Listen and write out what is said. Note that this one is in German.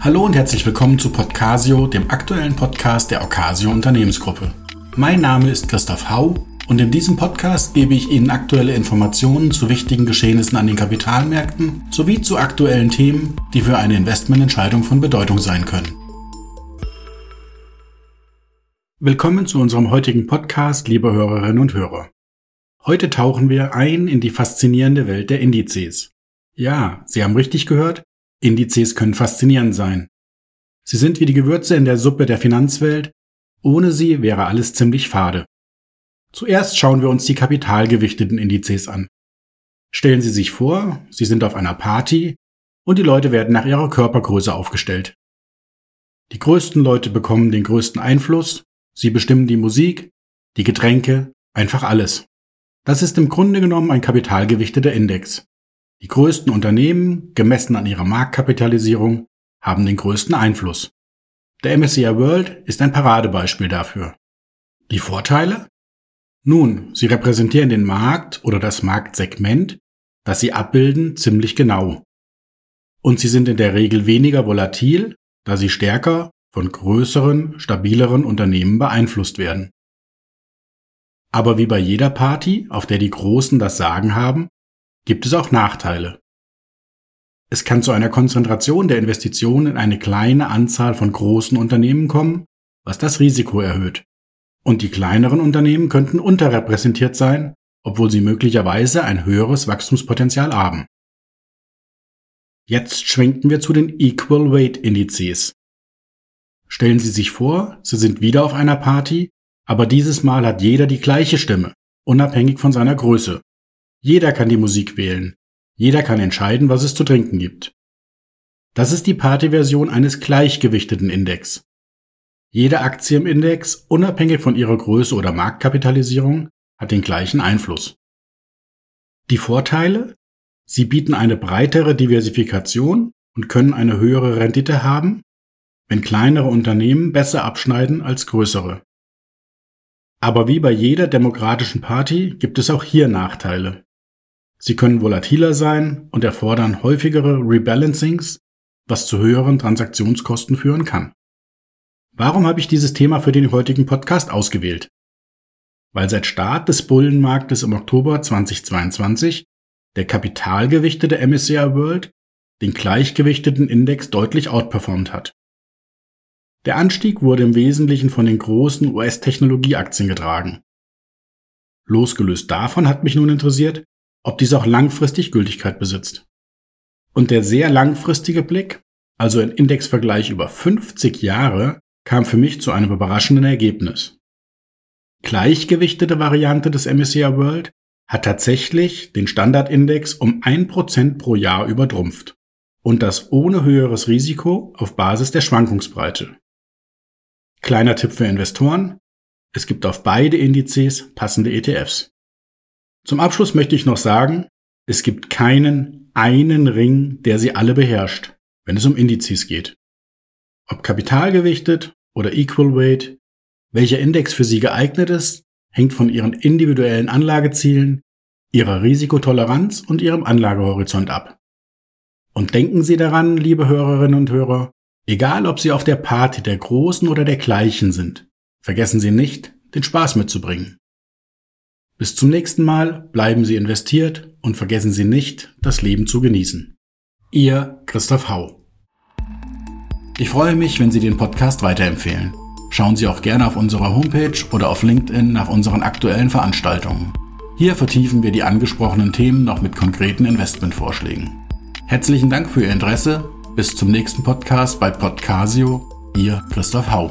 Hallo und herzlich willkommen zu Podcasio, dem aktuellen Podcast der Ocasio Unternehmensgruppe. Mein Name ist Christoph Hau und in diesem Podcast gebe ich Ihnen aktuelle Informationen zu wichtigen Geschehnissen an den Kapitalmärkten sowie zu aktuellen Themen, die für eine Investmententscheidung von Bedeutung sein können. Willkommen zu unserem heutigen Podcast, liebe Hörerinnen und Hörer. Heute tauchen wir ein in die faszinierende Welt der Indizes. Ja, Sie haben richtig gehört, Indizes können faszinierend sein. Sie sind wie die Gewürze in der Suppe der Finanzwelt, ohne sie wäre alles ziemlich fade. Zuerst schauen wir uns die kapitalgewichteten Indizes an. Stellen Sie sich vor, Sie sind auf einer Party und die Leute werden nach ihrer Körpergröße aufgestellt. Die größten Leute bekommen den größten Einfluss, sie bestimmen die Musik, die Getränke, einfach alles. Das ist im Grunde genommen ein kapitalgewichteter Index. Die größten Unternehmen, gemessen an ihrer Marktkapitalisierung, haben den größten Einfluss. Der MSCI World ist ein Paradebeispiel dafür. Die Vorteile? Nun, sie repräsentieren den Markt oder das Marktsegment, das sie abbilden, ziemlich genau. Und sie sind in der Regel weniger volatil, da sie stärker von größeren, stabileren Unternehmen beeinflusst werden. Aber wie bei jeder Party, auf der die Großen das Sagen haben, gibt es auch Nachteile. Es kann zu einer Konzentration der Investitionen in eine kleine Anzahl von großen Unternehmen kommen, was das Risiko erhöht. Und die kleineren Unternehmen könnten unterrepräsentiert sein, obwohl sie möglicherweise ein höheres Wachstumspotenzial haben. Jetzt schwenken wir zu den Equal Weight Indizes. Stellen Sie sich vor, Sie sind wieder auf einer Party, aber dieses Mal hat jeder die gleiche Stimme, unabhängig von seiner Größe. Jeder kann die Musik wählen, jeder kann entscheiden, was es zu trinken gibt. Das ist die Partyversion eines gleichgewichteten Index. Jede Aktie im Index, unabhängig von ihrer Größe oder Marktkapitalisierung, hat den gleichen Einfluss. Die Vorteile? Sie bieten eine breitere Diversifikation und können eine höhere Rendite haben, wenn kleinere Unternehmen besser abschneiden als größere. Aber wie bei jeder demokratischen Party gibt es auch hier Nachteile. Sie können volatiler sein und erfordern häufigere Rebalancings, was zu höheren Transaktionskosten führen kann. Warum habe ich dieses Thema für den heutigen Podcast ausgewählt? Weil seit Start des Bullenmarktes im Oktober 2022 der kapitalgewichtete MSCI World den gleichgewichteten Index deutlich outperformt hat. Der Anstieg wurde im Wesentlichen von den großen US-Technologieaktien getragen. Losgelöst davon hat mich nun interessiert, ob dies auch langfristig Gültigkeit besitzt. Und der sehr langfristige Blick, also ein Indexvergleich über 50 Jahre, kam für mich zu einem überraschenden Ergebnis. Gleichgewichtete Variante des MSCI World hat tatsächlich den Standardindex um 1% pro Jahr übertrumpft. Und das ohne höheres Risiko auf Basis der Schwankungsbreite. Kleiner Tipp für Investoren. Es gibt auf beide Indizes passende ETFs. Zum Abschluss möchte ich noch sagen, es gibt keinen einen Ring, der sie alle beherrscht, wenn es um Indizes geht. Ob kapitalgewichtet oder Equal Weight, welcher Index für Sie geeignet ist, hängt von Ihren individuellen Anlagezielen, Ihrer Risikotoleranz und Ihrem Anlagehorizont ab. Und denken Sie daran, liebe Hörerinnen und Hörer, egal ob Sie auf der Party der Großen oder der Gleichen sind, vergessen Sie nicht, den Spaß mitzubringen. Bis zum nächsten Mal bleiben Sie investiert und vergessen Sie nicht, das Leben zu genießen. Ihr Christoph Hau ich freue mich, wenn Sie den Podcast weiterempfehlen. Schauen Sie auch gerne auf unserer Homepage oder auf LinkedIn nach unseren aktuellen Veranstaltungen. Hier vertiefen wir die angesprochenen Themen noch mit konkreten Investmentvorschlägen. Herzlichen Dank für Ihr Interesse. Bis zum nächsten Podcast bei Podcasio. Ihr Christoph Hau.